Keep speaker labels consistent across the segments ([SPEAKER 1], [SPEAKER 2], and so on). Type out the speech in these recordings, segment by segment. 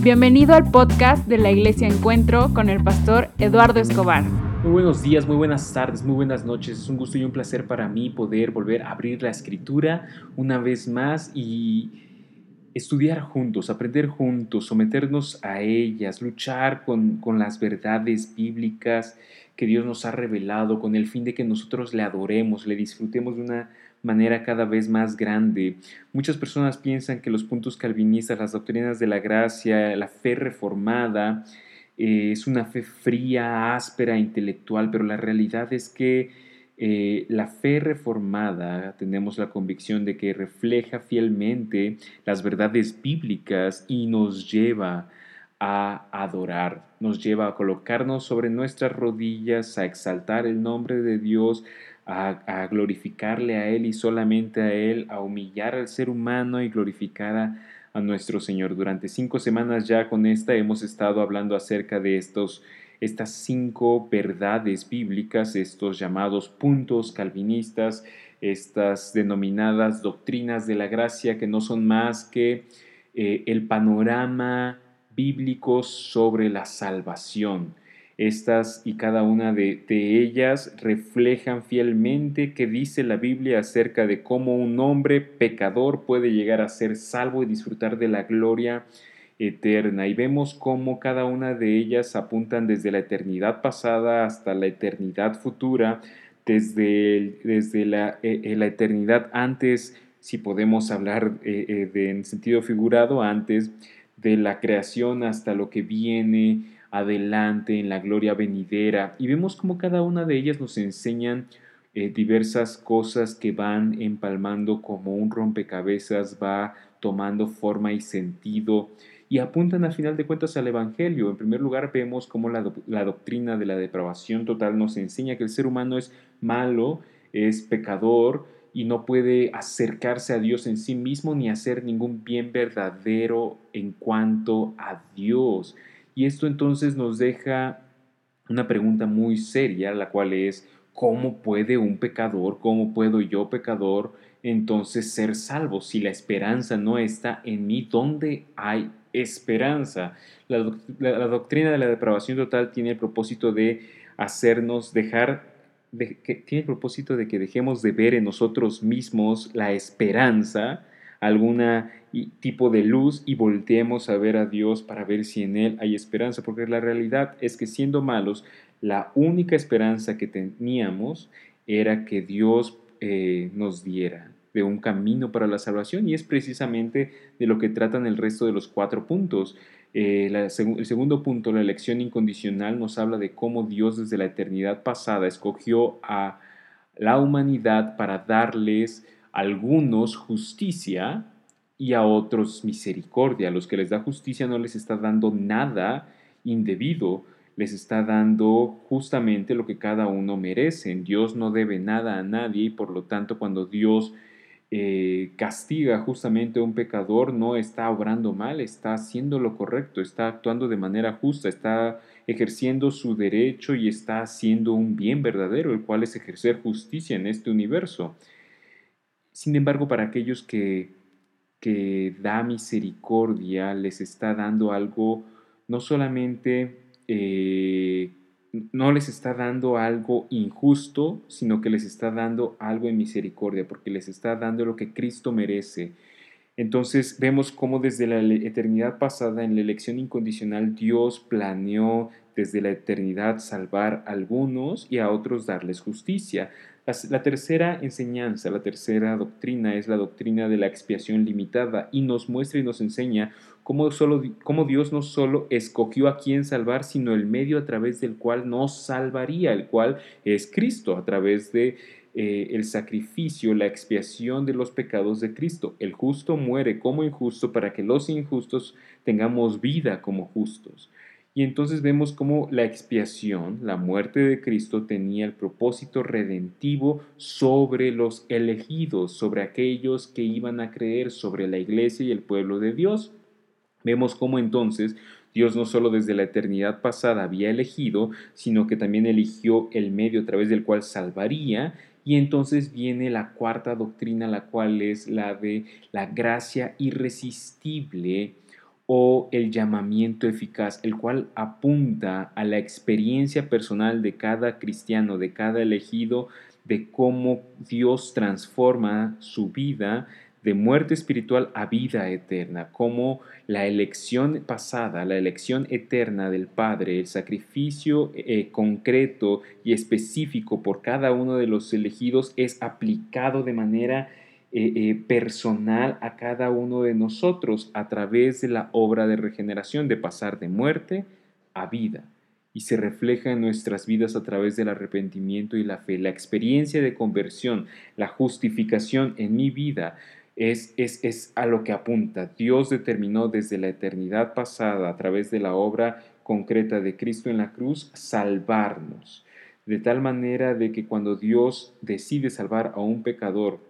[SPEAKER 1] Bienvenido al podcast de la Iglesia Encuentro con el pastor Eduardo Escobar.
[SPEAKER 2] Muy buenos días, muy buenas tardes, muy buenas noches. Es un gusto y un placer para mí poder volver a abrir la escritura una vez más y estudiar juntos, aprender juntos, someternos a ellas, luchar con, con las verdades bíblicas que Dios nos ha revelado con el fin de que nosotros le adoremos, le disfrutemos de una manera cada vez más grande. Muchas personas piensan que los puntos calvinistas, las doctrinas de la gracia, la fe reformada, eh, es una fe fría, áspera, intelectual, pero la realidad es que eh, la fe reformada, tenemos la convicción de que refleja fielmente las verdades bíblicas y nos lleva a adorar, nos lleva a colocarnos sobre nuestras rodillas, a exaltar el nombre de Dios, a, glorificarle a Él y solamente a Él, a humillar al ser humano y glorificar a, nuestro Señor. Durante cinco semanas ya con esta hemos estado hablando acerca de estos estas cinco verdades bíblicas, estos llamados puntos calvinistas, estas denominadas doctrinas de la gracia que no son más que eh, el panorama bíblico sobre la salvación. Estas y cada una de, ellas reflejan fielmente qué dice la Biblia acerca de cómo un hombre pecador puede llegar a ser salvo y disfrutar de la gloria eterna. Y vemos cómo cada una de ellas apuntan desde la eternidad pasada hasta la eternidad futura, desde, desde la, eh, eh, la, eternidad antes, si podemos hablar eh, de, en sentido figurado, antes de la creación hasta lo que viene adelante en la gloria venidera y vemos como cada una de ellas nos enseñan eh, diversas cosas que van empalmando como un rompecabezas, va tomando forma y sentido y apuntan al final de cuentas al Evangelio. En primer lugar vemos cómo la, la doctrina de la depravación total nos enseña que el ser humano es malo, es pecador, y no puede acercarse a Dios en sí mismo ni hacer ningún bien verdadero en cuanto a Dios. Y esto entonces nos deja una pregunta muy seria, la cual es, ¿cómo puede un pecador, cómo puedo yo pecador entonces ser salvo si la esperanza no está en mí? ¿Dónde hay esperanza? La, doctrina de la depravación total tiene el propósito de hacernos dejar, que, tiene el propósito de que dejemos de ver en nosotros mismos la esperanza, alguna tipo de luz y volteemos a ver a Dios para ver si en Él hay esperanza, porque la realidad es que siendo malos, la única esperanza que teníamos era que Dios eh, nos diera de un camino para la salvación y es precisamente de lo que tratan el resto de los cuatro puntos. Eh, el segundo punto, la elección incondicional, nos habla de cómo Dios desde la eternidad pasada escogió a la humanidad para darles algunos justicia y a otros misericordia. A los que les da justicia no les está dando nada indebido, les está dando justamente lo que cada uno merece. Dios no debe nada a nadie y por lo tanto cuando Dios eh, castiga justamente a un pecador no está obrando mal, está haciendo lo correcto, está actuando de manera justa, está ejerciendo su derecho y está haciendo un bien verdadero, el cual es ejercer justicia en este universo. Sin embargo, para aquellos que, que da misericordia, les está dando algo, no solamente eh, no les está dando algo injusto, sino que les está dando algo en misericordia, porque les está dando lo que Cristo merece. Entonces vemos cómo desde la eternidad pasada, en la elección incondicional, Dios planeó desde la eternidad salvar a algunos y a otros darles justicia. La, tercera enseñanza, la tercera doctrina es la doctrina de la expiación limitada y nos muestra y nos enseña cómo, solo, cómo Dios no solo escogió a quien salvar, sino el medio a través del cual nos salvaría, el cual es Cristo, a través de eh, el sacrificio, la expiación de los pecados de Cristo. El justo muere como injusto para que los injustos tengamos vida como justos. Y entonces vemos cómo la expiación, la muerte de Cristo, tenía el propósito redentivo sobre los elegidos, sobre aquellos que iban a creer, sobre la iglesia y el pueblo de Dios. Vemos cómo entonces Dios no solo desde la eternidad pasada había elegido, sino que también eligió el medio a través del cual salvaría. Y entonces viene la cuarta doctrina, la cual es la de la gracia irresistible o el llamamiento eficaz, el cual apunta a la experiencia personal de cada cristiano, de cada elegido, de cómo Dios transforma su vida de muerte espiritual a vida eterna, cómo la elección pasada, la elección eterna del Padre, el sacrificio eh, concreto y específico por cada uno de los elegidos es aplicado de manera eh, eh, personal a cada uno de nosotros a través de la obra de regeneración, de pasar de muerte a vida. Y se refleja en nuestras vidas a través del arrepentimiento y la fe. La experiencia de conversión, la justificación en mi vida es, es, es a lo que apunta. Dios determinó desde la eternidad pasada, a través de la obra concreta de Cristo en la cruz, salvarnos. De tal manera de que cuando Dios decide salvar a un pecador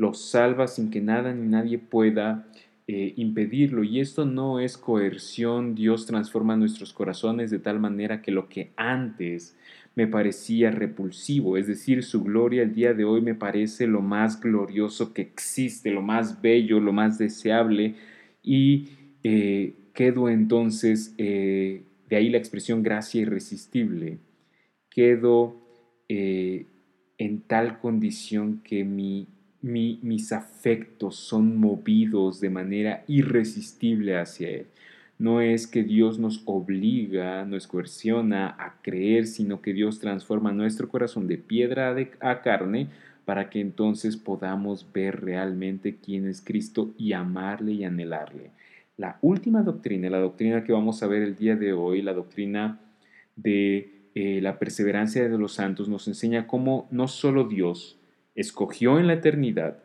[SPEAKER 2] lo salva sin que nada ni nadie pueda eh, impedirlo. Y esto no es coerción, Dios transforma nuestros corazones de tal manera que lo que antes me parecía repulsivo, es decir, su gloria el día de hoy me parece lo más glorioso que existe, lo más bello, lo más deseable, y eh, quedo entonces, eh, de ahí la expresión gracia irresistible, quedo en tal condición que mi mis afectos son movidos de manera irresistible hacia Él. No es que Dios nos obliga, nos coerciona a creer, sino que Dios transforma nuestro corazón de piedra a carne para que entonces podamos ver realmente quién es Cristo y amarle y anhelarle. La última doctrina, la doctrina que vamos a ver el día de hoy, la doctrina de eh, la perseverancia de los santos, nos enseña cómo no solo Dios, escogió en la eternidad,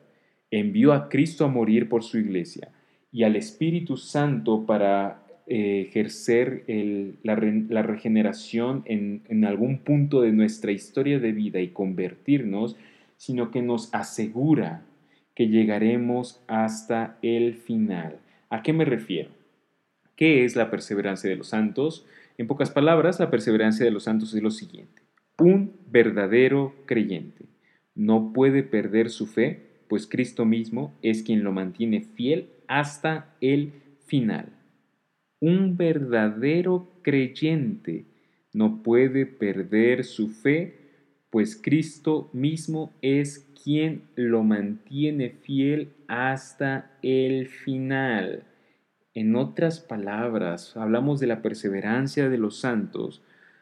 [SPEAKER 2] envió a Cristo a morir por su iglesia y al Espíritu Santo para eh, ejercer la, regeneración en, en algún punto de nuestra historia de vida y convertirnos, sino que nos asegura que llegaremos hasta el final. ¿A qué me refiero? ¿Qué es la perseverancia de los santos? En pocas palabras, la perseverancia de los santos es lo siguiente. Un verdadero creyente no puede perder su fe, pues Cristo mismo es quien lo mantiene fiel hasta el final. Un verdadero creyente no puede perder su fe, pues Cristo mismo es quien lo mantiene fiel hasta el final. En otras palabras, hablamos de la perseverancia de los santos,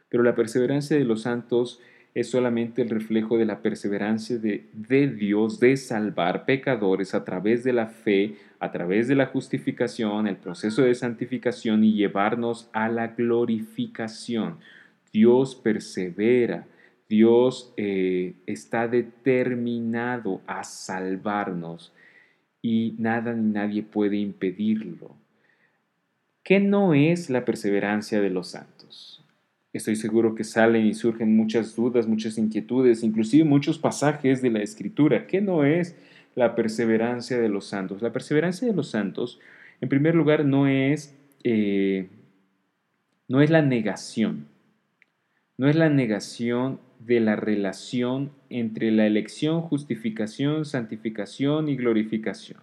[SPEAKER 2] pero la perseverancia de los santos es solamente el reflejo de la perseverancia de, Dios de salvar pecadores a través de la fe, a través de la justificación, el proceso de santificación y llevarnos a la glorificación. Dios persevera, Dios eh, está determinado a salvarnos y nada ni nadie puede impedirlo. ¿Qué no es la perseverancia de los santos? Estoy seguro que salen y surgen muchas dudas, muchas inquietudes, inclusive muchos pasajes de la Escritura. ¿Qué no es la perseverancia de los santos? La perseverancia de los santos, en primer lugar, no es, eh, no es la negación. No es la negación de la relación entre la elección, justificación, santificación y glorificación.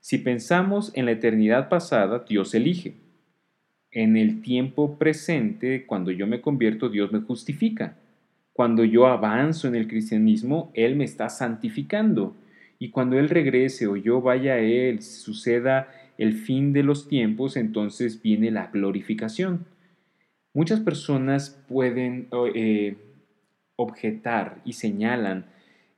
[SPEAKER 2] Si pensamos en la eternidad pasada, Dios elige en el tiempo presente, cuando yo me convierto, Dios me justifica. Cuando yo avanzo en el cristianismo, Él me está santificando. Y cuando Él regrese o yo vaya a Él, suceda el fin de los tiempos, entonces viene la glorificación. Muchas personas pueden eh, objetar y señalan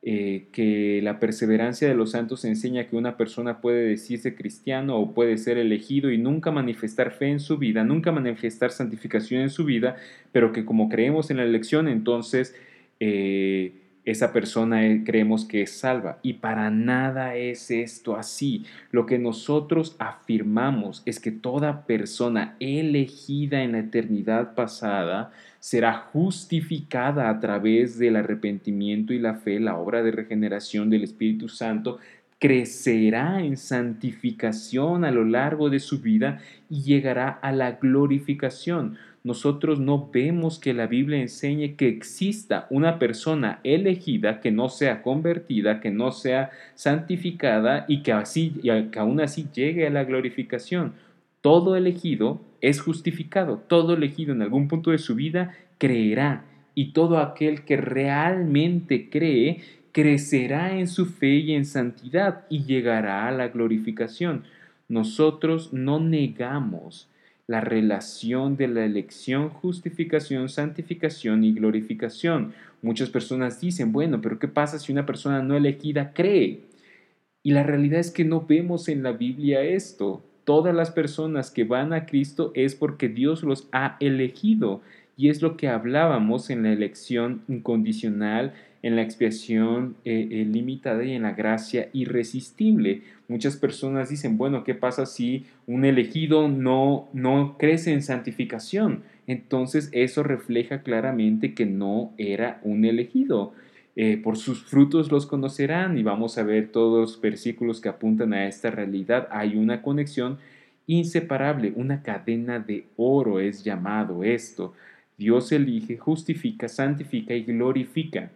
[SPEAKER 2] eh, que la perseverancia de los santos enseña que una persona puede decirse cristiano o puede ser elegido y nunca manifestar fe en su vida, nunca manifestar santificación en su vida, pero que como creemos en la elección, entonces eh, esa persona eh, creemos que es salva. Y para nada es esto así. Lo que nosotros afirmamos es que toda persona elegida en la eternidad pasada será justificada a través del arrepentimiento y la fe, la obra de regeneración del Espíritu Santo, crecerá en santificación a lo largo de su vida y llegará a la glorificación nosotros no vemos que la Biblia enseñe que exista una persona elegida que no sea convertida, que no sea santificada y que, aún así llegue a la glorificación. Todo elegido es justificado, todo elegido en algún punto de su vida creerá y todo aquel que realmente cree crecerá en su fe y en santidad y llegará a la glorificación. Nosotros no negamos la relación de la elección, justificación, santificación y glorificación. Muchas personas dicen, bueno, pero ¿qué pasa si una persona no elegida cree? Y la realidad es que no vemos en la Biblia esto. Todas las personas que van a Cristo es porque Dios los ha elegido. Y es lo que hablábamos en la elección incondicional en la expiación eh, eh, limitada y en la gracia irresistible. Muchas personas dicen, bueno, ¿qué pasa si un elegido no, no crece en santificación? Entonces eso refleja claramente que no era un elegido. Eh, por sus frutos los conocerán y vamos a ver todos los versículos que apuntan a esta realidad. Hay una conexión inseparable, una cadena de oro es llamado esto. Dios elige, justifica, santifica y glorifica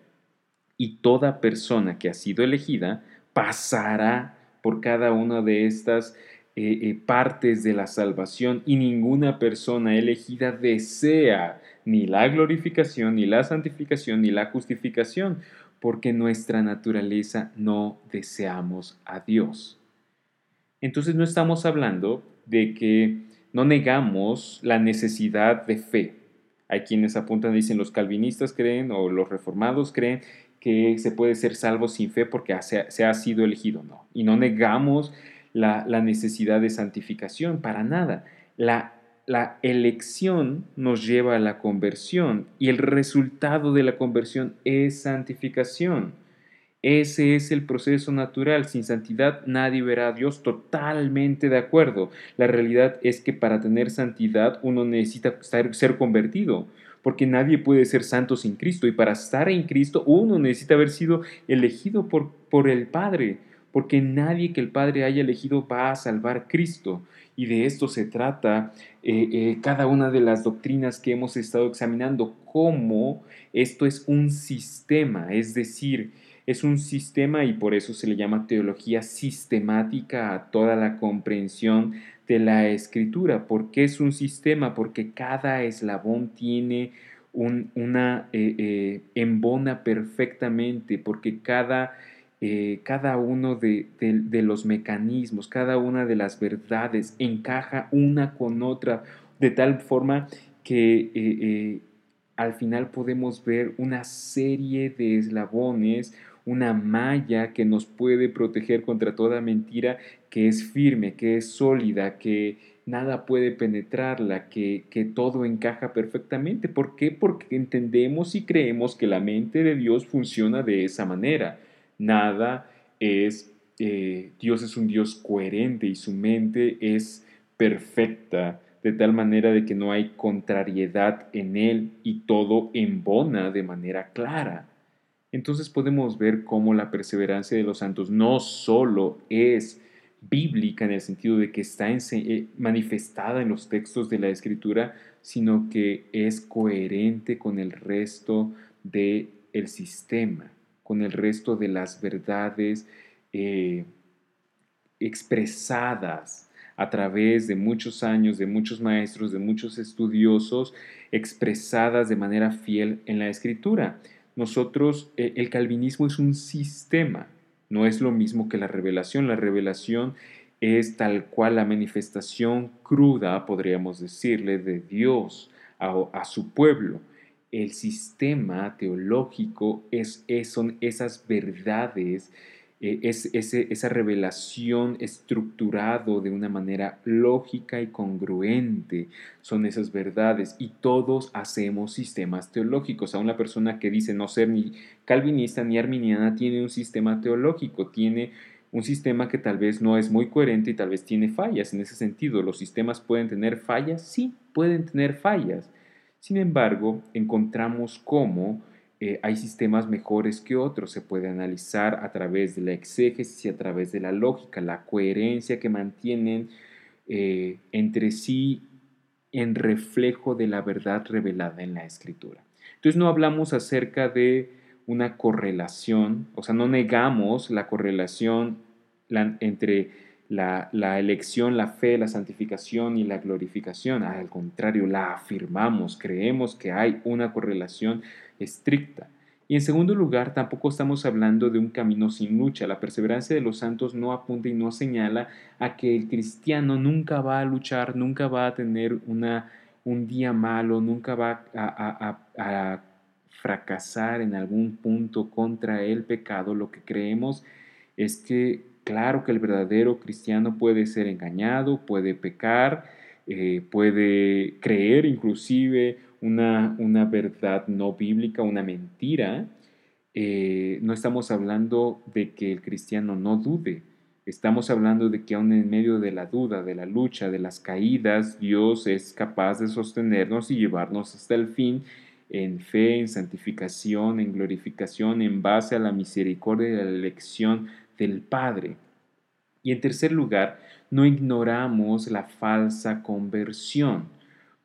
[SPEAKER 2] y toda persona que ha sido elegida pasará por cada una de estas eh, eh, partes de la salvación y ninguna persona elegida desea ni la glorificación, ni la santificación, ni la justificación, porque nuestra naturaleza no deseamos a Dios. Entonces no estamos hablando de que no negamos la necesidad de fe. Hay quienes apuntan, dicen los calvinistas creen o los reformados creen que se puede ser salvo sin fe porque se, ha sido elegido, no. Y no negamos la, necesidad de santificación, para nada. La, la elección nos lleva a la conversión y el resultado de la conversión es santificación. Ese es el proceso natural. Sin santidad nadie verá a Dios totalmente de acuerdo. La realidad es que para tener santidad uno necesita ser convertido porque nadie puede ser santo sin Cristo y para estar en Cristo uno necesita haber sido elegido por, por el Padre, porque nadie que el Padre haya elegido va a salvar Cristo. Y de esto se trata eh, eh, cada una de las doctrinas que hemos estado examinando, cómo esto es un sistema, es decir, es un sistema y por eso se le llama teología sistemática a toda la comprensión de la escritura. ¿Por qué es un sistema? Porque cada eslabón tiene una eh, eh, embona perfectamente, porque cada, eh, cada uno de, los mecanismos, cada una de las verdades encaja una con otra, de tal forma que al final podemos ver una serie de eslabones, una malla que nos puede proteger contra toda mentira, que es firme, que es sólida, que nada puede penetrarla, que, que todo encaja perfectamente. ¿Por qué? Porque entendemos y creemos que la mente de Dios funciona de esa manera. Nada es, eh, Dios es un Dios coherente y su mente es perfecta de tal manera de que no hay contrariedad en él y todo embona de manera clara entonces podemos ver cómo la perseverancia de los santos no solo es bíblica en el sentido de que está eh, manifestada en los textos de la escritura, sino que es coherente con el resto del el sistema, con el resto de las verdades eh, expresadas a través de muchos años, de muchos maestros, de muchos estudiosos, expresadas de manera fiel en la escritura. Nosotros, eh, el calvinismo es un sistema, no es lo mismo que la revelación. La revelación es tal cual la manifestación cruda, podríamos decirle, de Dios a, su pueblo. El sistema teológico es, son esas verdades eh, es esa revelación estructurado de una manera lógica y congruente. Son esas verdades y todos hacemos sistemas teológicos. Aún la persona que dice no ser ni calvinista ni arminiana tiene un sistema teológico, tiene un sistema que tal vez no es muy coherente y tal vez tiene fallas. En ese sentido, ¿los sistemas pueden tener fallas? Sí, pueden tener fallas. Sin embargo, encontramos cómo eh, hay sistemas mejores que otros, se puede analizar a través de la exégesis y a través de la lógica, la coherencia que mantienen eh, entre sí en reflejo de la verdad revelada en la escritura. Entonces no hablamos acerca de una correlación, o sea, no negamos la correlación entre la, la, elección, la fe, la santificación y la glorificación. Al contrario, la afirmamos, creemos que hay una correlación estricta. Y en segundo lugar, tampoco estamos hablando de un camino sin lucha. La perseverancia de los santos no apunta y no señala a que el cristiano nunca va a luchar, nunca va a tener una, un día malo, nunca va a, fracasar en algún punto contra el pecado. Lo que creemos es que, claro que el verdadero cristiano puede ser engañado, puede pecar, eh, puede creer inclusive una, una, verdad no bíblica, una mentira. Eh, no estamos hablando de que el cristiano no dude, estamos hablando de que aún en medio de la duda, de la lucha, de las caídas, Dios es capaz de sostenernos y llevarnos hasta el fin en fe, en santificación, en glorificación, en base a la misericordia y la elección del Padre. Y en tercer lugar, no ignoramos la falsa conversión.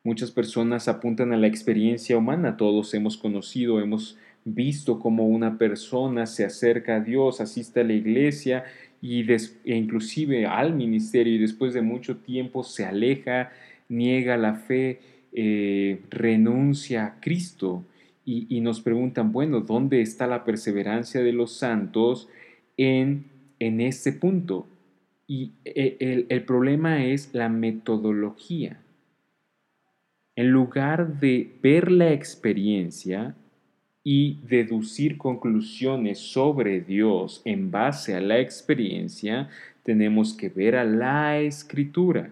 [SPEAKER 2] Muchas personas apuntan a la experiencia humana, todos hemos conocido, hemos visto cómo una persona se acerca a Dios, asiste a la iglesia y e inclusive al ministerio y después de mucho tiempo se aleja, niega la fe, eh, renuncia a Cristo y, y nos preguntan, bueno, ¿dónde está la perseverancia de los santos? en, en este punto. Y e, el, el problema es la metodología. En lugar de ver la experiencia y deducir conclusiones sobre Dios en base a la experiencia, tenemos que ver a la escritura.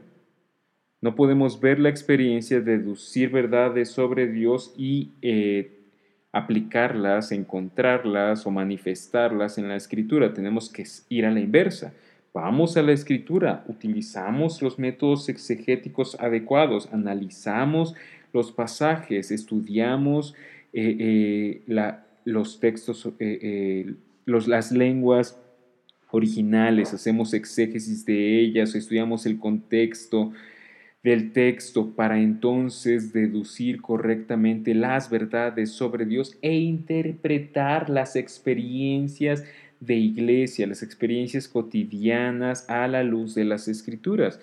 [SPEAKER 2] No podemos ver la experiencia, deducir verdades sobre Dios y eh, aplicarlas, encontrarlas o manifestarlas en la escritura. Tenemos que ir a la inversa. Vamos a la escritura, utilizamos los métodos exegéticos adecuados, analizamos los pasajes, estudiamos eh, eh, los textos, eh, las lenguas originales, hacemos exégesis de ellas, estudiamos el contexto, del texto para entonces deducir correctamente las verdades sobre Dios e interpretar las experiencias de iglesia, las experiencias cotidianas a la luz de las escrituras.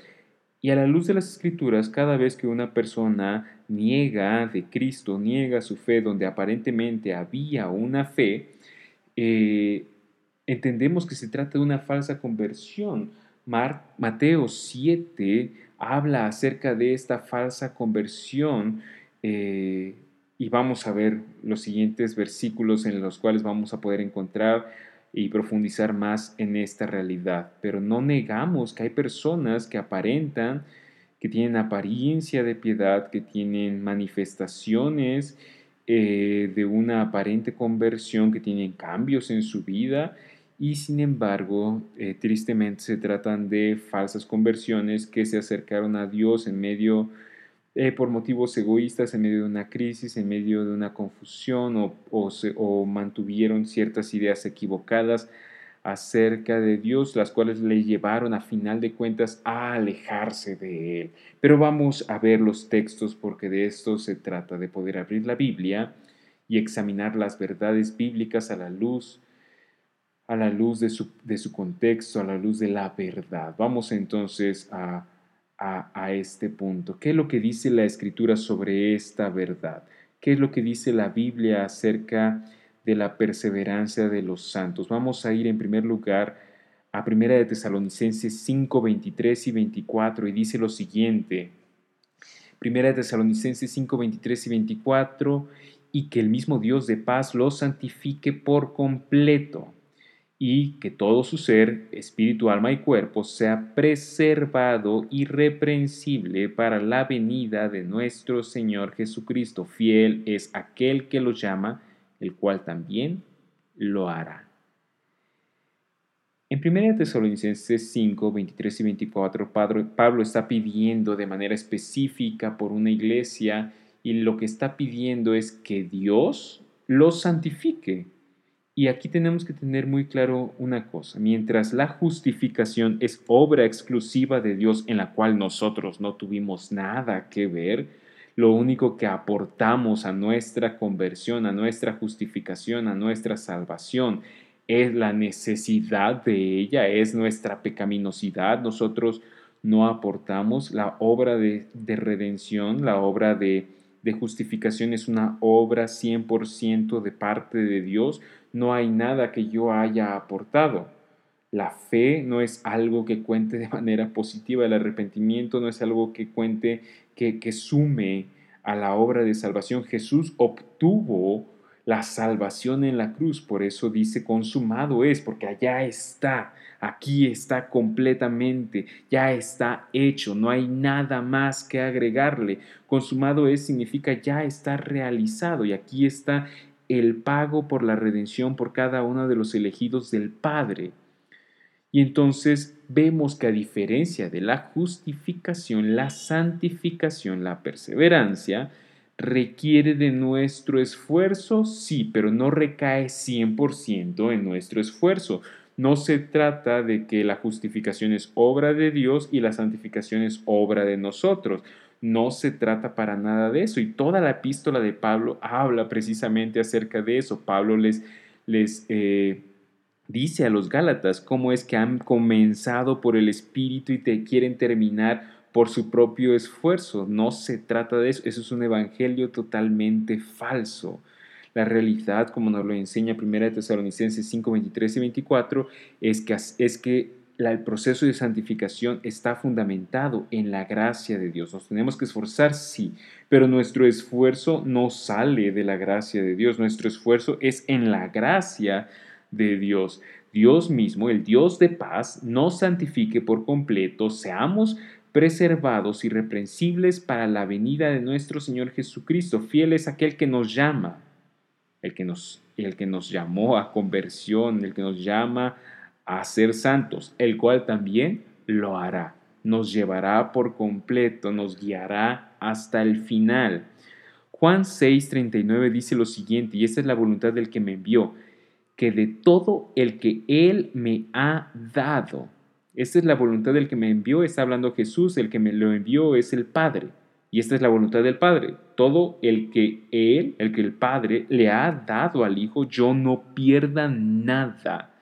[SPEAKER 2] Y a la luz de las escrituras, cada vez que una persona niega de Cristo, niega su fe donde aparentemente había una fe, eh, entendemos que se trata de una falsa conversión. Mateo 7 habla acerca de esta falsa conversión eh, y vamos a ver los siguientes versículos en los cuales vamos a poder encontrar y profundizar más en esta realidad. Pero no negamos que hay personas que aparentan, que tienen apariencia de piedad, que tienen manifestaciones eh, de una aparente conversión, que tienen cambios en su vida y sin embargo, eh, tristemente se tratan de falsas conversiones que se acercaron a Dios en medio, eh, por motivos egoístas, en medio de una crisis, en medio de una confusión o, mantuvieron ciertas ideas equivocadas acerca de Dios, las cuales le llevaron a final de cuentas a alejarse de Él. Pero vamos a ver los textos porque de esto se trata, de poder abrir la Biblia y examinar las verdades bíblicas a la luz a la luz de su, de su contexto, a la luz de la verdad. Vamos entonces a, a, este punto. ¿Qué es lo que dice la escritura sobre esta verdad? ¿Qué es lo que dice la Biblia acerca de la perseverancia de los santos? Vamos a ir en primer lugar a Primera de Tesalonicenses 5, 23 y 24 y dice lo siguiente. Primera de Tesalonicenses 5, 23 y 24 y que el mismo Dios de paz los santifique por completo y que todo su ser, espíritu, alma y cuerpo, sea preservado irreprensible para la venida de nuestro Señor Jesucristo. Fiel es aquel que lo llama, el cual también lo hará. En 1 Tesalonicenses 5, 23 y 24, Pablo está pidiendo de manera específica por una iglesia y lo que está pidiendo es que Dios los santifique y aquí tenemos que tener muy claro una cosa, mientras la justificación es obra exclusiva de Dios en la cual nosotros no tuvimos nada que ver, lo único que aportamos a nuestra conversión, a nuestra justificación, a nuestra salvación es la necesidad de ella, es nuestra pecaminosidad. Nosotros no aportamos la obra de, redención, la obra de, de justificación es una obra 100% de parte de Dios. No hay nada que yo haya aportado. La fe no es algo que cuente de manera positiva, el arrepentimiento no es algo que cuente, que, que sume a la obra de salvación. Jesús obtuvo la salvación en la cruz. Por eso dice consumado es, porque allá está, aquí está completamente, ya está hecho, no hay nada más que agregarle. Consumado es significa ya está realizado y aquí está el pago por la redención por cada uno de los elegidos del Padre. Y entonces vemos que a diferencia de la justificación, la santificación, la perseverancia, requiere de nuestro esfuerzo, sí, pero no recae 100% en nuestro esfuerzo. No se trata de que la justificación es obra de Dios y la santificación es obra de nosotros. No se trata para nada de eso. Y toda la epístola de Pablo habla precisamente acerca de eso. Pablo les, les eh, dice a los Gálatas cómo es que han comenzado por el Espíritu y te quieren terminar por su propio esfuerzo. No se trata de eso. Eso es un evangelio totalmente falso. La realidad, como nos lo enseña 1 Tesalonicenses 5, 23 y 24, es que, es que el proceso de santificación está fundamentado en la gracia de Dios. Nos tenemos que esforzar, sí, pero nuestro esfuerzo no sale de la gracia de Dios. Nuestro esfuerzo es en la gracia de Dios. Dios mismo, el Dios de paz, nos santifique por completo, seamos preservados, irreprensibles para la venida de nuestro Señor Jesucristo. Fiel es aquel que nos llama, el que nos, el que nos llamó a conversión, el que nos llama a ser santos, el cual también lo hará. Nos llevará por completo, nos guiará hasta el final. Juan 6:39 dice lo siguiente, y esta es la voluntad del que me envió, que de todo el que Él me ha dado, esta es la voluntad del que me envió, está hablando Jesús, el que me lo envió es el Padre. Y esta es la voluntad del Padre. Todo el que Él, el que el Padre le ha dado al Hijo, yo no pierda nada.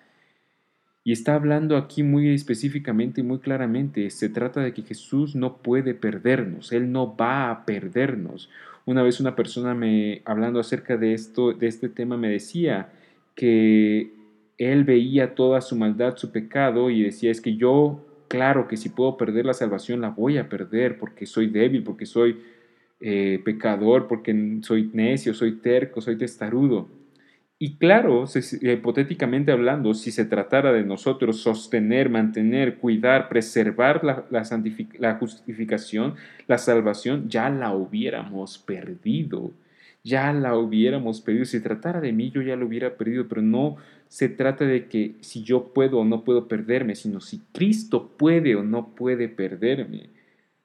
[SPEAKER 2] Y está hablando aquí muy específicamente y muy claramente. Se trata de que Jesús no puede perdernos, Él no va a perdernos. Una vez una persona me, hablando acerca de esto, de este tema, me decía que él veía toda su maldad, su pecado y decía, es que yo, claro que si puedo perder la salvación, la voy a perder porque soy débil, porque soy eh, pecador, porque soy necio, soy terco, soy testarudo. Y claro, hipotéticamente hablando, si se tratara de nosotros sostener, mantener, cuidar, preservar la, justificación, la salvación, ya la hubiéramos perdido ya la hubiéramos perdido. Si tratara de mí, yo ya lo hubiera perdido, pero no se trata de que si yo puedo o no puedo perderme, sino si Cristo puede o no puede perderme.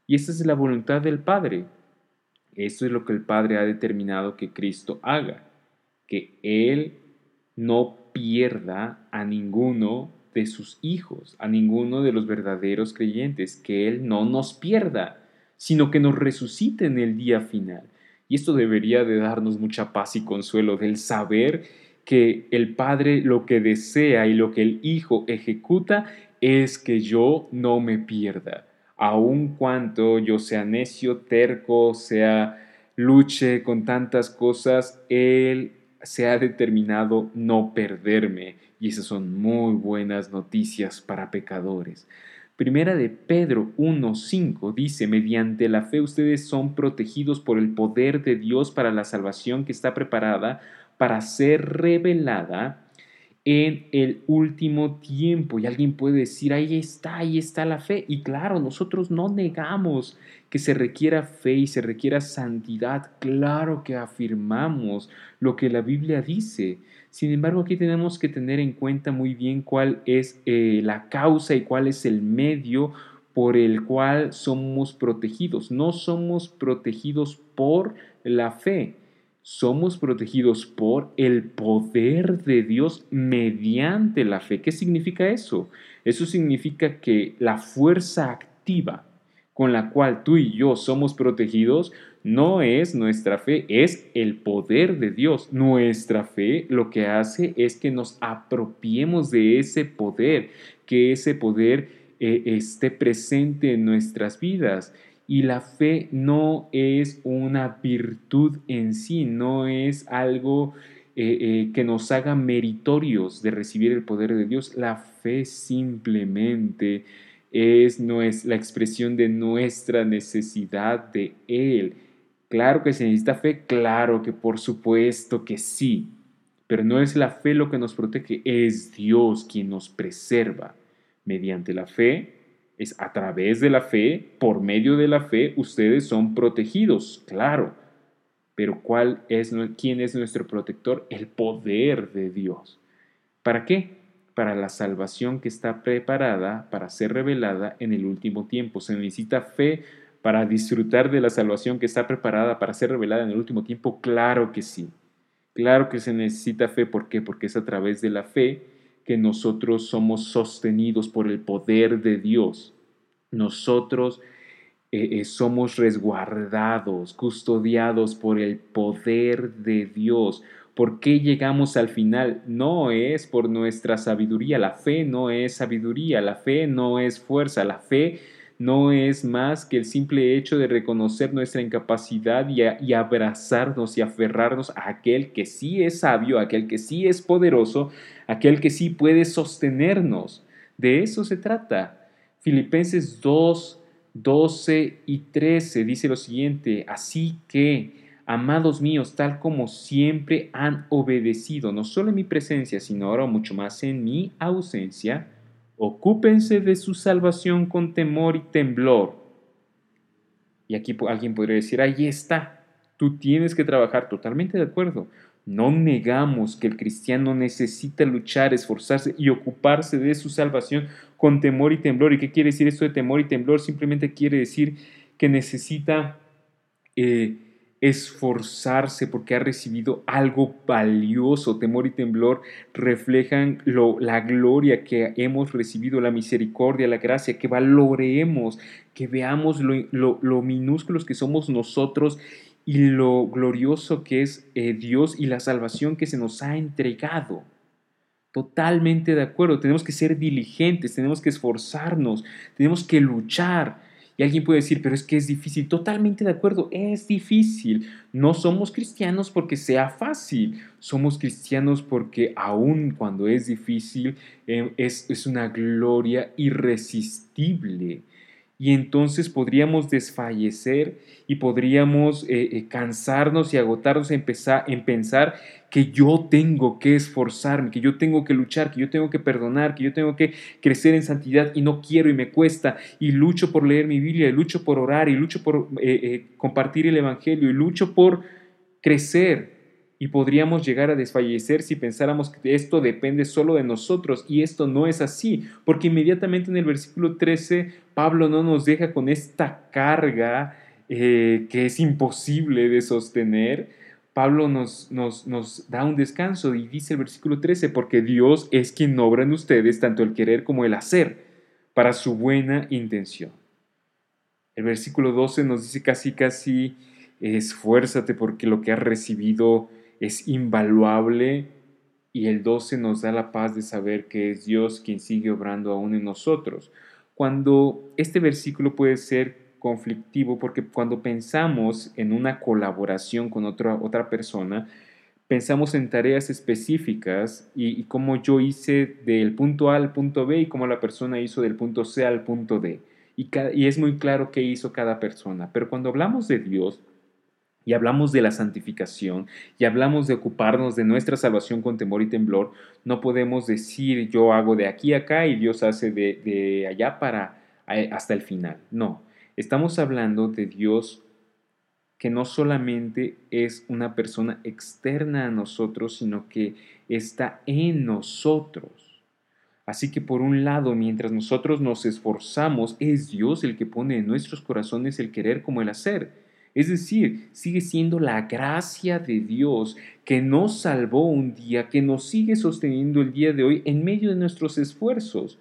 [SPEAKER 2] Y esa es la voluntad del Padre. Esto es lo que el Padre ha determinado que Cristo haga, que Él no pierda a ninguno de sus hijos, a ninguno de los verdaderos creyentes, que Él no nos pierda, sino que nos resucite en el día final. Y esto debería de darnos mucha paz y consuelo del saber que el Padre lo que desea y lo que el Hijo ejecuta es que yo no me pierda. Aun cuanto yo sea necio, terco, sea luche con tantas cosas, Él se ha determinado no perderme. Y esas son muy buenas noticias para pecadores. Primera de Pedro 1.5 dice, mediante la fe ustedes son protegidos por el poder de Dios para la salvación que está preparada para ser revelada en el último tiempo. Y alguien puede decir, ahí está, ahí está la fe. Y claro, nosotros no negamos que se requiera fe y se requiera santidad. Claro que afirmamos lo que la Biblia dice. Sin embargo, aquí tenemos que tener en cuenta muy bien cuál es eh, la causa y cuál es el medio por el cual somos protegidos. No somos protegidos por la fe somos protegidos por el poder de Dios mediante la fe. ¿Qué significa eso? Eso significa que la fuerza activa, con la cual tú y yo somos protegidos, no es nuestra fe, es el poder de Dios. Nuestra fe lo que hace es que nos apropiemos de ese poder, que ese poder eh, esté presente en nuestras vidas. Y la fe no es una virtud en sí, no es algo eh, eh, que nos haga meritorios de recibir el poder de Dios. La fe simplemente es, no es la expresión de nuestra necesidad de Él. Claro que se necesita fe, claro que por supuesto que sí, pero no es la fe lo que nos protege, es Dios quien nos preserva. Mediante la fe, es a través de la fe, por medio de la fe, ustedes son protegidos, claro. Pero ¿cuál es, ¿quién es nuestro protector? El poder de Dios. ¿Para qué? Para la salvación que está preparada para ser revelada en el último tiempo. Se necesita fe para disfrutar de la salvación que está preparada para ser revelada en el último tiempo? Claro que sí. Claro que se necesita fe. ¿Por qué? Porque es a través de la fe que nosotros somos sostenidos por el poder de Dios. Nosotros eh, eh, somos resguardados, custodiados por el poder de Dios. ¿Por qué llegamos al final? No es por nuestra sabiduría. La fe no es sabiduría, la fe no es fuerza, la fe no es más que el simple hecho de reconocer nuestra incapacidad y, abrazarnos y aferrarnos a aquel que sí es sabio, aquel que sí es poderoso, aquel que sí puede sostenernos. De eso se trata. Filipenses 2, 12 y 13 dice lo siguiente, así que, amados míos, tal como siempre han obedecido, no solo en mi presencia, sino ahora mucho más en mi ausencia, Ocúpense de su salvación con temor y temblor. Y aquí alguien podría decir, ahí está, tú tienes que trabajar totalmente de acuerdo. No negamos que el cristiano necesita luchar, esforzarse y ocuparse de su salvación con temor y temblor. ¿Y qué quiere decir esto de temor y temblor? Simplemente quiere decir que necesita eh, esforzarse porque ha recibido algo valioso. Temor y temblor reflejan la gloria que hemos recibido, la misericordia, la gracia, que valoremos, que veamos lo, minúsculos que somos nosotros y lo glorioso que es eh, Dios y la salvación que se nos ha entregado. Totalmente de acuerdo, tenemos que ser diligentes, tenemos que esforzarnos, tenemos que luchar y alguien puede decir, pero es que es difícil. Totalmente de acuerdo, es difícil. No somos cristianos porque sea fácil. Somos cristianos porque aun cuando es difícil, eh, es, es una gloria irresistible y entonces podríamos desfallecer y podríamos eh, eh, cansarnos y agotarnos en, en pensar que yo tengo que esforzarme, que yo tengo que luchar, que yo tengo que perdonar, que yo tengo que crecer en santidad y no quiero y me cuesta. Y lucho por leer mi Biblia, y lucho por orar y lucho por eh, compartir el Evangelio y lucho por crecer y podríamos llegar a desfallecer si pensáramos que esto depende solo de nosotros y esto no es así, porque inmediatamente en el versículo 13 Pablo no nos deja con esta carga eh, que es imposible de sostener. Pablo nos, nos, nos da un descanso y dice el versículo 13, porque Dios es quien obra en ustedes tanto el querer como el hacer para su buena intención. El versículo 12 nos dice casi, casi, esfuérzate porque lo que has recibido es invaluable y el 12 nos da la paz de saber que es Dios quien sigue obrando aún en nosotros. Cuando este versículo puede ser conflictivo porque cuando pensamos en una colaboración con otra, otra persona, pensamos en tareas específicas y, cómo yo hice del punto A al punto B y cómo la persona hizo del punto C al punto D. Y, y es muy claro qué hizo cada persona. Pero cuando hablamos de Dios, y hablamos de la santificación y hablamos de ocuparnos de nuestra salvación con temor y temblor, no podemos decir yo hago de aquí a acá y Dios hace de, allá para hasta el final. No, estamos hablando de Dios que no solamente es una persona externa a nosotros, sino que está en nosotros. Así que por un lado, mientras nosotros nos esforzamos, es Dios el que pone en nuestros corazones el querer como el hacer. Es decir, sigue siendo la gracia de Dios que nos salvó un día, que nos sigue sosteniendo el día de hoy en medio de nuestros esfuerzos.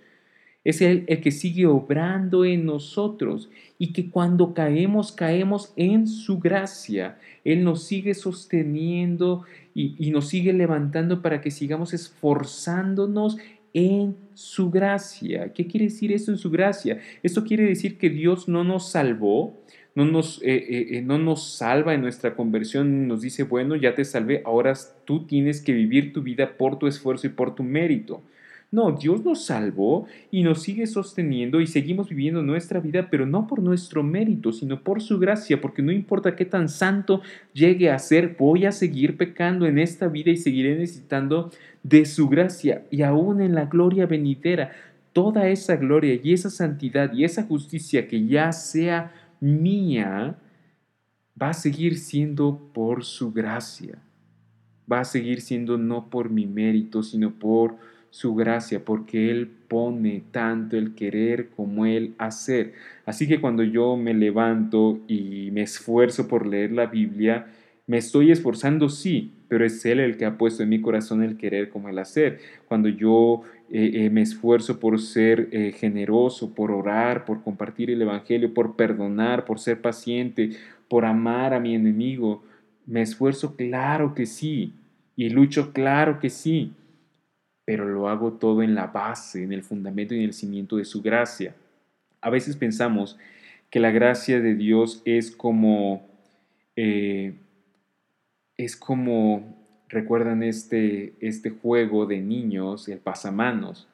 [SPEAKER 2] Es Él el que sigue obrando en nosotros y que cuando caemos, caemos en su gracia. Él nos sigue sosteniendo y, nos sigue levantando para que sigamos esforzándonos en su gracia. ¿Qué quiere decir eso en su gracia? Esto quiere decir que Dios no nos salvó, no nos, eh, eh, eh, no nos salva en nuestra conversión, nos dice, bueno, ya te salvé, ahora tú tienes que vivir tu vida por tu esfuerzo y por tu mérito. No, Dios nos salvó y nos sigue sosteniendo y seguimos viviendo nuestra vida, pero no por nuestro mérito, sino por su gracia, porque no importa qué tan santo llegue a ser, voy a seguir pecando en esta vida y seguiré necesitando de su gracia y aún en la gloria venidera, toda esa gloria y esa santidad y esa justicia que ya sea mía, va a seguir siendo por su gracia. Va a seguir siendo no por mi mérito, sino por su gracia, porque Él pone tanto el querer como el hacer. Así que cuando yo me levanto y me esfuerzo por leer la Biblia, me estoy esforzando, sí, pero es Él el que ha puesto en mi corazón el querer como el hacer. Cuando yo eh, eh, me esfuerzo por ser eh, generoso, por orar, por compartir el Evangelio, por perdonar, por ser paciente, por amar a mi enemigo, me esfuerzo, claro que sí, y lucho, claro que sí, pero lo hago todo en la base, en el fundamento y en el cimiento de su gracia. A veces pensamos que la gracia de Dios es como es como, recuerdan este, este juego de niños, el pasamanos.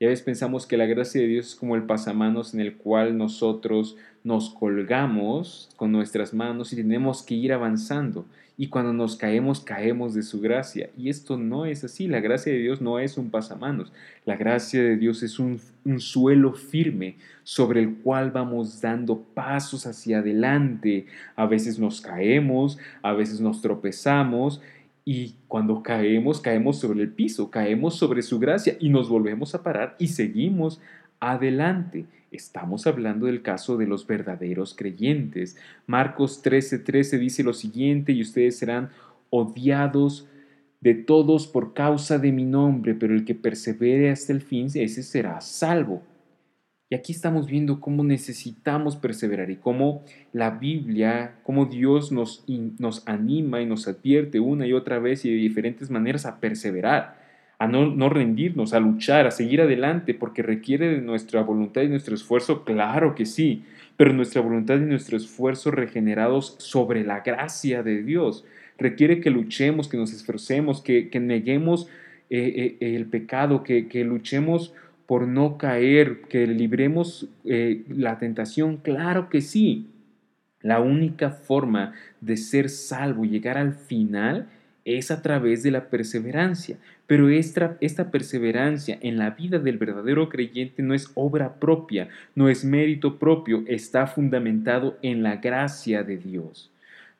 [SPEAKER 2] Y a veces pensamos que la gracia de Dios es como el pasamanos en el cual nosotros nos colgamos con nuestras manos y tenemos que ir avanzando. Y cuando nos caemos, caemos de su gracia. Y esto no es así. La gracia de Dios no es un pasamanos. La gracia de Dios es un, un suelo firme sobre el cual vamos dando pasos hacia adelante. A veces nos caemos, a veces nos tropezamos y cuando caemos, caemos sobre el piso, caemos sobre su gracia y nos volvemos a parar y seguimos adelante. Estamos hablando del caso de los verdaderos creyentes. Marcos 13:13 13 dice lo siguiente, y ustedes serán odiados de todos por causa de mi nombre, pero el que persevere hasta el fin, ese será salvo. Y aquí estamos viendo cómo necesitamos perseverar y cómo la Biblia, cómo Dios nos, nos anima y nos advierte una y otra vez y de diferentes maneras a perseverar, a no, no rendirnos, a luchar, a seguir adelante, porque requiere de nuestra voluntad y nuestro esfuerzo, claro que sí, pero nuestra voluntad y nuestro esfuerzo regenerados sobre la gracia de Dios. Requiere que luchemos, que nos esforcemos, que, neguemos eh, eh, el pecado, que, que luchemos por no caer, que libremos eh, la tentación? Claro que sí. La única forma de ser salvo y llegar al final es a través de la perseverancia. Pero esta, perseverancia en la vida del verdadero creyente no es obra propia, no es mérito propio, está fundamentado en la gracia de Dios.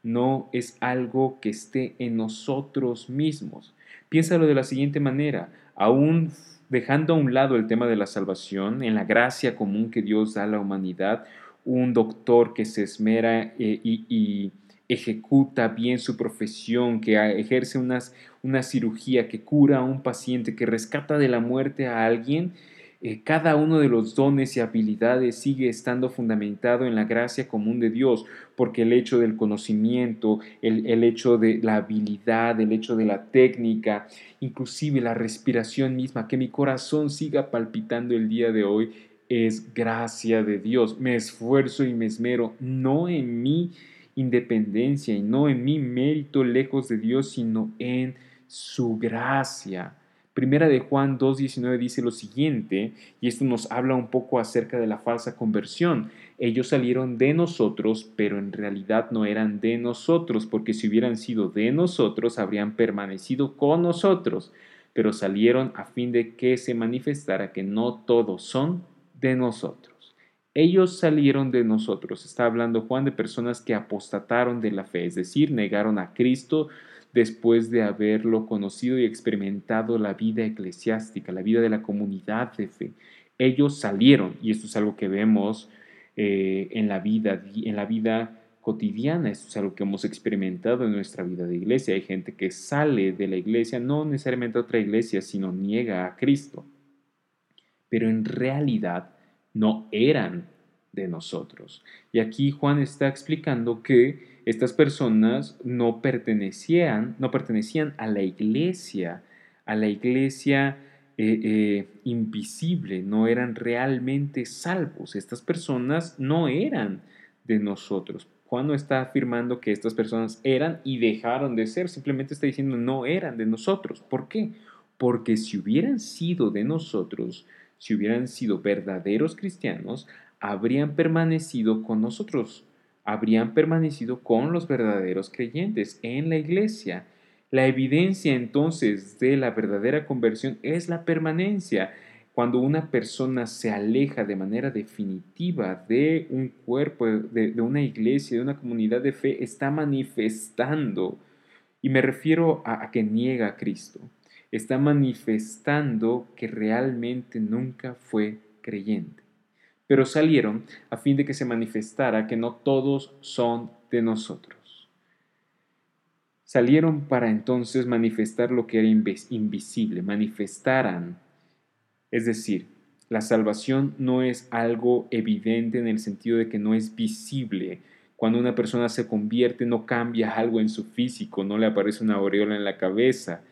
[SPEAKER 2] No es algo que esté en nosotros mismos. Piénsalo de la siguiente manera, aún dejando a un lado el tema de la salvación, en la gracia común que Dios da a la humanidad, un doctor que se esmera eh, y, ejecuta bien su profesión, que ejerce una cirugía, que cura a un paciente, que rescata de la muerte a alguien, eh, cada uno de los dones y habilidades sigue estando fundamentado en la gracia común de Dios, porque el hecho del conocimiento, el, el, hecho de la habilidad, el hecho de la técnica, inclusive la respiración misma, que mi corazón siga palpitando el día de hoy, es gracia de Dios. Me esfuerzo y me esmero, no en mi independencia y no en mi mérito lejos de Dios, sino en su gracia. Primera de Juan 2.19 dice lo siguiente, y esto nos habla un poco acerca de la falsa conversión. Ellos salieron de nosotros, pero en realidad no eran de nosotros, porque si hubieran sido de nosotros, habrían permanecido con nosotros, pero salieron a fin de que se manifestara que no todos son de nosotros. Ellos salieron de nosotros. Está hablando Juan de personas que apostataron de la fe, es decir, negaron a Cristo, después de haberlo conocido y experimentado la vida eclesiástica, la vida de la comunidad de fe. Ellos salieron, y esto es algo que vemos eh, en, la vida, en la vida cotidiana, esto es algo que hemos experimentado en nuestra vida de iglesia. Hay gente que sale de la iglesia, no necesariamente a otra iglesia, sino niega a Cristo. pero en realidad no eran de nosotros. Y aquí Juan está explicando que estas personas no pertenecían, no pertenecían a la iglesia, a la iglesia eh, eh, invisible, no eran realmente salvos. Estas personas no eran de nosotros. Juan no está afirmando que estas personas eran y dejaron de ser, simplemente está diciendo no eran de nosotros. ¿Por qué? Porque si hubieran sido de nosotros, si hubieran sido verdaderos cristianos, habrían permanecido con nosotros, habrían permanecido con los verdaderos creyentes en la iglesia. La evidencia entonces de la verdadera conversión es la permanencia. Cuando una persona se aleja de manera definitiva de un cuerpo, de, una iglesia, de una comunidad de fe, está manifestando, y me refiero a, a que niega a Cristo, está manifestando que realmente nunca fue creyente pero salieron a fin de que se manifestara que no todos son de nosotros. Salieron para entonces manifestar lo que era invisible, manifestaran. Es decir, la salvación no es algo evidente en el sentido de que no es visible. Cuando una persona se convierte no cambia algo en su físico, no le aparece una aureola en la cabeza.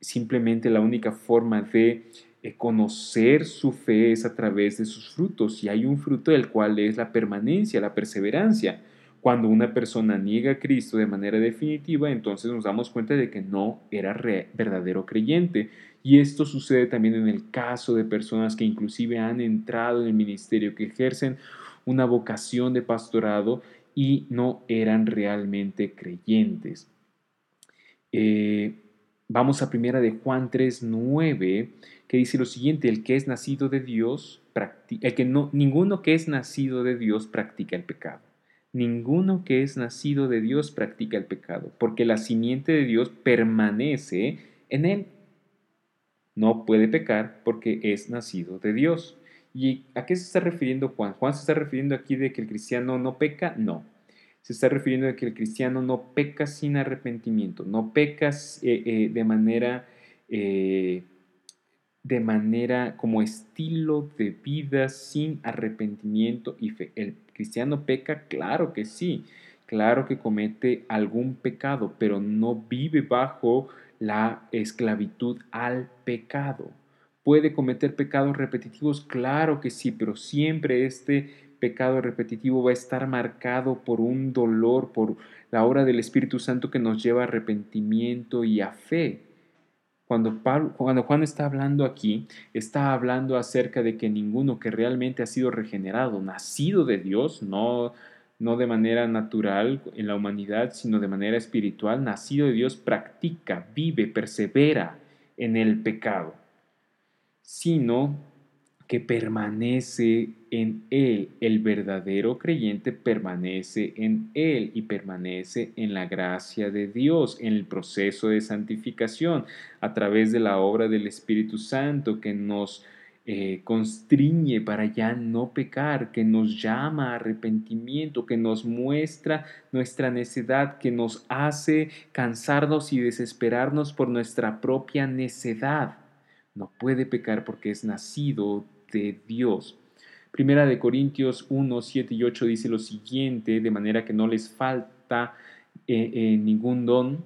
[SPEAKER 2] Simplemente la única forma de conocer su fe es a través de sus frutos y hay un fruto del cual es la permanencia, la perseverancia. Cuando una persona niega a Cristo de manera definitiva, entonces nos damos cuenta de que no era verdadero creyente. Y esto sucede también en el caso de personas que inclusive han entrado en el ministerio, que ejercen una vocación de pastorado y no eran realmente creyentes. Eh, vamos a primera de Juan 3.9 que dice lo siguiente, el que es nacido de Dios, el que no, ninguno que es nacido de Dios practica el pecado. Ninguno que es nacido de Dios practica el pecado, porque la simiente de Dios permanece en él. No puede pecar porque es nacido de Dios. ¿Y a qué se está refiriendo Juan? Juan se está refiriendo aquí de que el cristiano no peca, no. Se está refiriendo de que el cristiano no peca sin arrepentimiento, no peca eh, eh, de manera eh, de manera como estilo de vida sin arrepentimiento y fe. ¿El cristiano peca? Claro que sí, claro que comete algún pecado, pero no vive bajo la esclavitud al pecado. ¿Puede cometer pecados repetitivos? Claro que sí, pero siempre este pecado repetitivo va a estar marcado por un dolor, por la obra del Espíritu Santo que nos lleva a arrepentimiento y a fe. Cuando, Juan está hablando aquí, está hablando acerca de que ninguno que realmente ha sido regenerado, nacido de Dios, no, no de manera natural en la humanidad, sino de manera espiritual, nacido de Dios, practica, vive, persevera en el pecado, sino que permanece en Él. El verdadero creyente permanece en Él y permanece en la gracia de Dios, en el proceso de santificación, a través de la obra del Espíritu Santo que nos eh, constriñe para ya no pecar, que nos llama a arrepentimiento, que nos muestra nuestra necedad, que nos hace cansarnos y desesperarnos por nuestra propia necedad. No puede pecar porque es nacido de Dios. Primera de Corintios 1, 7 y 8 dice lo siguiente, de manera que no les falta eh, eh, ningún don,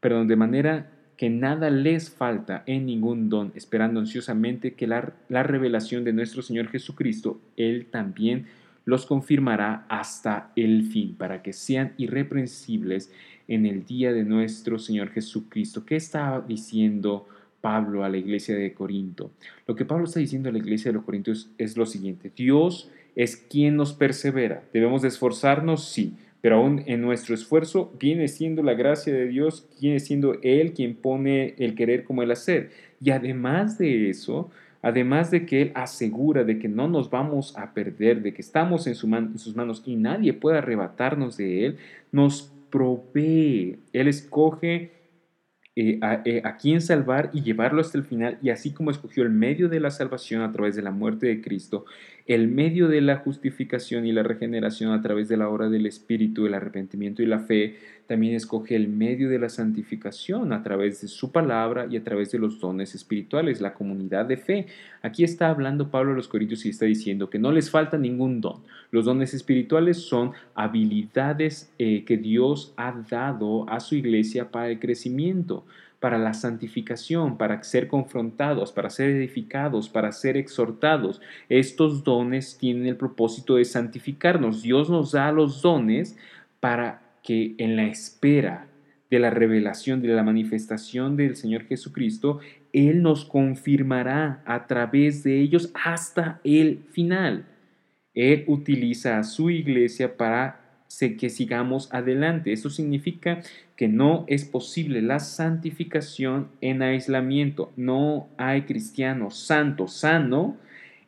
[SPEAKER 2] perdón, de manera que nada les falta en ningún don, esperando ansiosamente que la, la revelación de nuestro Señor Jesucristo, Él también los confirmará hasta el fin, para que sean irreprensibles en el día de nuestro Señor Jesucristo. ¿Qué está diciendo Pablo a la iglesia de Corinto. Lo que Pablo está diciendo a la iglesia de los Corintios es lo siguiente, Dios es quien nos persevera, debemos de esforzarnos, sí, pero aún en nuestro esfuerzo viene siendo la gracia de Dios, viene siendo Él quien pone el querer como el hacer. Y además de eso, además de que Él asegura de que no nos vamos a perder, de que estamos en, en sus manos y nadie puede arrebatarnos de Él, nos provee, Él escoge eh, eh, a, quién salvar y llevarlo hasta el final, y así como escogió el medio de la salvación a través de la muerte de Cristo, el medio de la justificación y la regeneración a través de la obra del Espíritu, el arrepentimiento y la fe, también escoge el medio de la santificación a través de su palabra y a través de los dones espirituales, la comunidad de fe. Aquí está hablando Pablo a los Corintios y está diciendo que no les falta ningún don. Los dones espirituales son habilidades eh, que Dios ha dado a su iglesia para el crecimiento para la santificación, para ser confrontados, para ser edificados, para ser exhortados. Estos dones tienen el propósito de santificarnos. Dios nos da los dones para que en la espera de la revelación, de la manifestación del Señor Jesucristo, Él nos confirmará a través de ellos hasta el final. Él utiliza a su iglesia para que sigamos adelante. Eso significa que no es posible la santificación en aislamiento. No hay cristiano santo, sano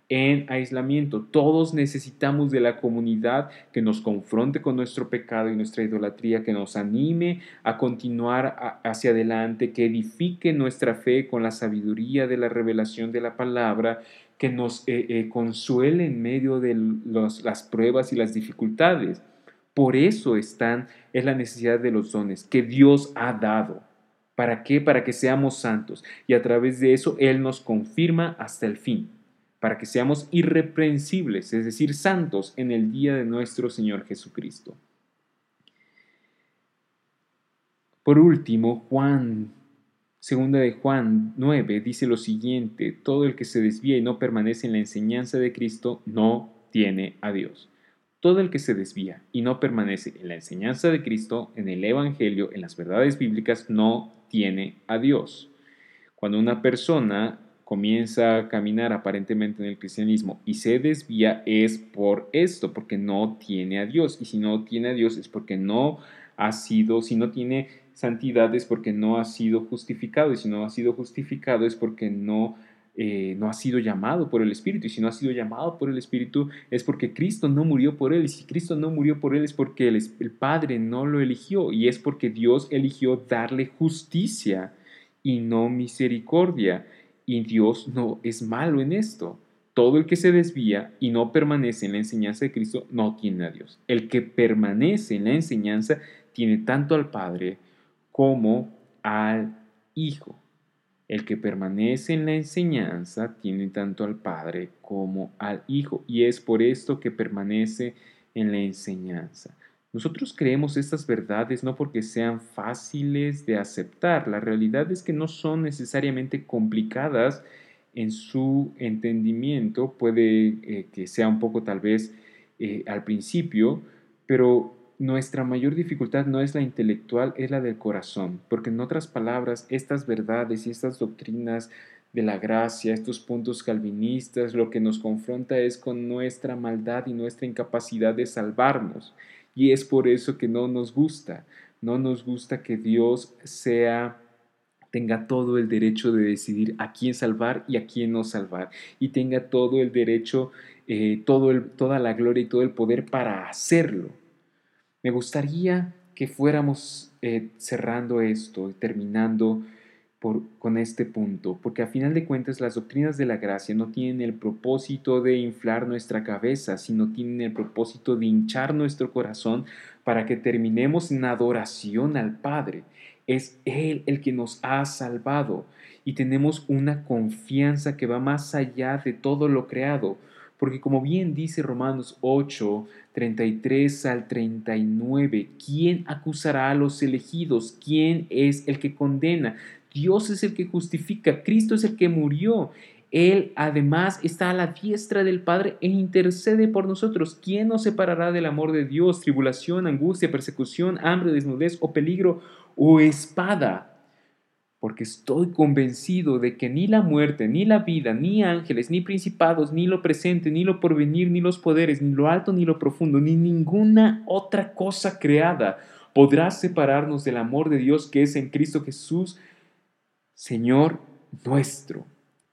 [SPEAKER 2] en aislamiento. Todos necesitamos de la comunidad que nos confronte con nuestro pecado y nuestra idolatría, que nos anime a continuar hacia adelante, que edifique nuestra fe con la sabiduría de la revelación de la palabra, que nos eh, eh, consuele en medio de las pruebas y las dificultades. Por eso están, es la necesidad de los dones que Dios ha dado. ¿Para qué? Para que seamos santos. Y a través de eso Él nos confirma hasta el fin para que seamos irreprensibles, es decir, santos en el día de nuestro Señor Jesucristo. Por último, Juan, segunda de Juan 9, dice lo siguiente, todo el que se desvía y no permanece en la enseñanza de Cristo no tiene a Dios. Todo el que se desvía y no permanece en la enseñanza de Cristo, en el Evangelio, en las verdades bíblicas, no tiene a Dios. Cuando una persona comienza a caminar aparentemente en el cristianismo y se desvía es por esto, porque no tiene a Dios. Y si no tiene a Dios es porque no ha sido, si no tiene santidad es porque no ha sido justificado. Y si no ha sido justificado es porque no, eh, no ha sido llamado por el Espíritu. Y si no ha sido llamado por el Espíritu es porque Cristo no murió por él. Y si Cristo no murió por él es porque el, el Padre no lo eligió. Y es porque Dios eligió darle justicia y no misericordia. Y Dios no es malo en esto. Todo el que se desvía y no permanece en la enseñanza de Cristo no tiene a Dios. El que permanece en la enseñanza tiene tanto al Padre como al Hijo. El que permanece en la enseñanza tiene tanto al Padre como al Hijo. Y es por esto que permanece en la enseñanza. Nosotros creemos estas verdades no porque sean fáciles de aceptar, la realidad es que no son necesariamente complicadas en su entendimiento, puede eh, que sea un poco tal vez eh, al principio, pero nuestra mayor dificultad no es la intelectual, es la del corazón, porque en otras palabras, estas verdades y estas doctrinas de la gracia, estos puntos calvinistas, lo que nos confronta es con nuestra maldad y nuestra incapacidad de salvarnos. Y es por eso que no nos gusta. No nos gusta que Dios sea tenga todo el derecho de decidir a quién salvar y a quién no salvar. Y tenga todo el derecho, eh, todo el, toda la gloria y todo el poder para hacerlo. Me gustaría que fuéramos eh, cerrando esto, terminando con este punto, porque a final de cuentas las doctrinas de la gracia no tienen el propósito de inflar nuestra cabeza, sino tienen el propósito de hinchar nuestro corazón para que terminemos en adoración al Padre. Es Él el que nos ha salvado y tenemos una confianza que va más allá de todo lo creado, porque como bien dice Romanos 8, 33 al 39, ¿quién acusará a los elegidos? ¿Quién es el que condena? Dios es el que justifica, Cristo es el que murió. Él además está a la diestra del Padre e intercede por nosotros. ¿Quién nos separará del amor de Dios? Tribulación, angustia, persecución, hambre, desnudez o peligro o espada. Porque estoy convencido de que ni la muerte, ni la vida, ni ángeles, ni principados, ni lo presente, ni lo porvenir, ni los poderes, ni lo alto, ni lo profundo, ni ninguna otra cosa creada podrá separarnos del amor de Dios que es en Cristo Jesús Señor nuestro.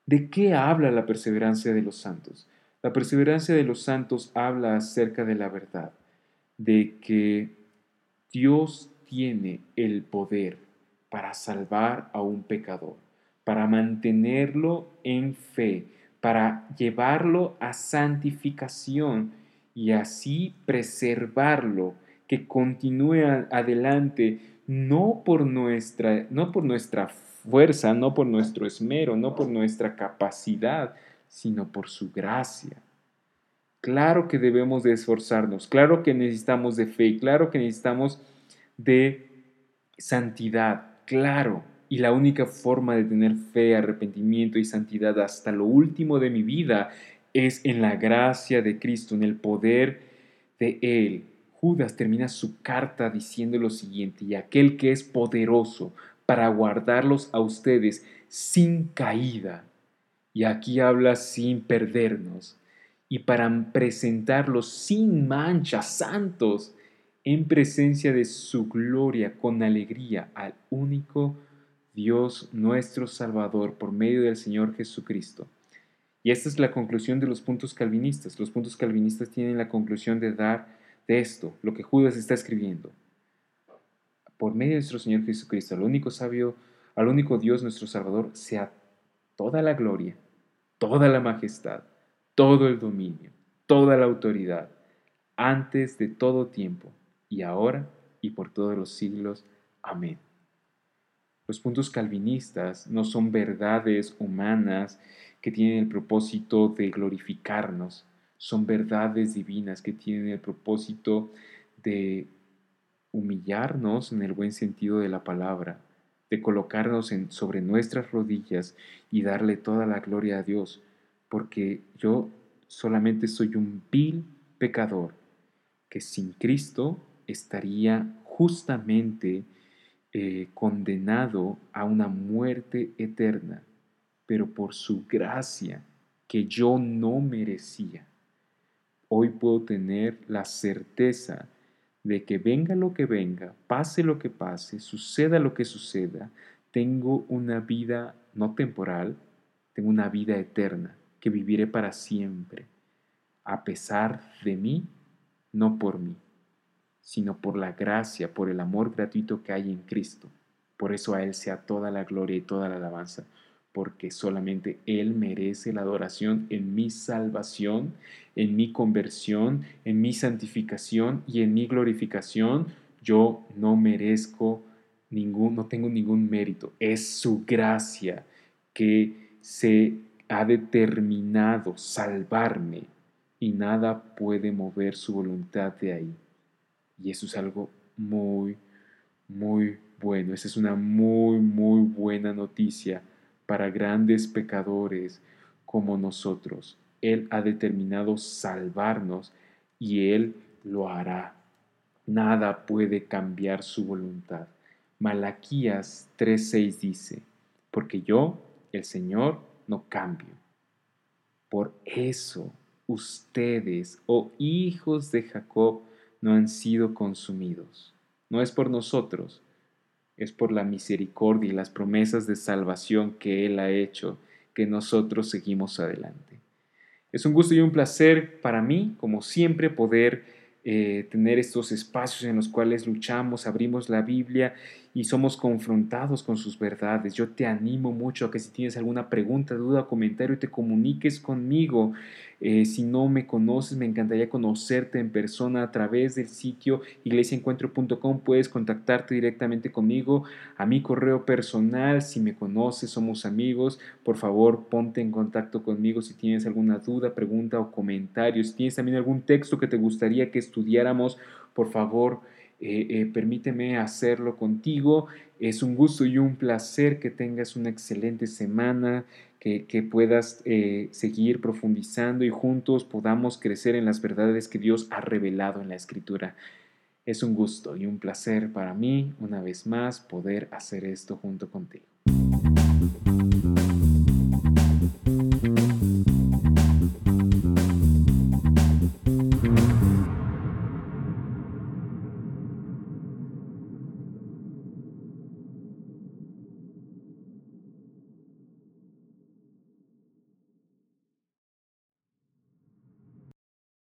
[SPEAKER 2] ¿De qué habla la perseverancia de los santos? La perseverancia de los santos habla acerca de la verdad, de que Dios tiene el poder para salvar a un pecador, para mantenerlo en fe, para llevarlo a santificación y así preservarlo, que continúe adelante, no por nuestra, no por nuestra fuerza, no por nuestro esmero, no por nuestra capacidad, sino por su gracia. Claro que debemos de esforzarnos, claro que necesitamos de fe, claro que necesitamos de santidad, claro. Y la única forma de tener fe, arrepentimiento y santidad hasta lo último de mi vida es en la gracia de Cristo, en el poder de Él. Judas termina su carta diciendo lo siguiente, y aquel que es poderoso para guardarlos a ustedes sin caída, y aquí habla sin perdernos, y para presentarlos sin mancha, santos, en presencia de su gloria, con alegría, al único Dios nuestro Salvador, por medio del Señor Jesucristo. Y esta es la conclusión de los puntos calvinistas. Los puntos calvinistas tienen la conclusión de dar de esto, lo que Judas está escribiendo. Por medio de nuestro Señor Jesucristo, al único sabio, al único Dios nuestro Salvador, sea toda la gloria, toda la majestad, todo el dominio, toda la autoridad, antes de todo tiempo, y ahora y por todos los siglos. Amén. Los puntos calvinistas no son verdades humanas que tienen el propósito de glorificarnos, son verdades divinas que tienen el propósito de humillarnos en el buen sentido de la palabra, de colocarnos sobre nuestras rodillas y darle toda la gloria a Dios, porque yo solamente soy un vil pecador que sin Cristo estaría justamente eh, condenado a una muerte eterna, pero por su gracia que yo no merecía. Hoy puedo tener la certeza de que venga lo que venga, pase lo que pase, suceda lo que suceda, tengo una vida no temporal, tengo una vida eterna que viviré para siempre, a pesar de mí, no por mí, sino por la gracia, por el amor gratuito que hay en Cristo. Por eso a Él sea toda la gloria y toda la alabanza, porque solamente Él merece la adoración en mi salvación, en mi conversión, en mi santificación y en mi glorificación. Yo no merezco ningún, no tengo ningún mérito. Es su gracia que se ha determinado salvarme y nada puede mover su voluntad de ahí. Y eso es algo muy, muy bueno. Esa es una muy, muy buena noticia para grandes pecadores como nosotros. Él ha determinado salvarnos y Él lo hará. Nada puede cambiar su voluntad. Malaquías 3:6 dice, porque yo, el Señor, no cambio. Por eso ustedes, oh hijos de Jacob, no han sido consumidos. No es por nosotros, es por la misericordia y las promesas de salvación que Él ha hecho que nosotros seguimos adelante. Es un gusto y un placer para mí, como siempre, poder eh, tener estos espacios en los cuales luchamos, abrimos la Biblia y somos confrontados con sus verdades. Yo te animo mucho a que si tienes alguna pregunta, duda o comentario, te comuniques conmigo. Eh, si no me conoces, me encantaría conocerte en persona a través del sitio iglesiaencuentro.com. Puedes contactarte directamente conmigo a mi correo personal. Si me conoces, somos amigos. Por favor, ponte en contacto conmigo si tienes alguna duda, pregunta o comentario. Si tienes también algún texto que te gustaría que estudiáramos, por favor, eh, eh, permíteme hacerlo contigo. Es un gusto y un placer que tengas una excelente semana, que, puedas eh, seguir profundizando y juntos podamos crecer en las verdades que Dios ha revelado en la Escritura. Es un gusto y un placer para mí, una vez más, poder hacer esto junto contigo.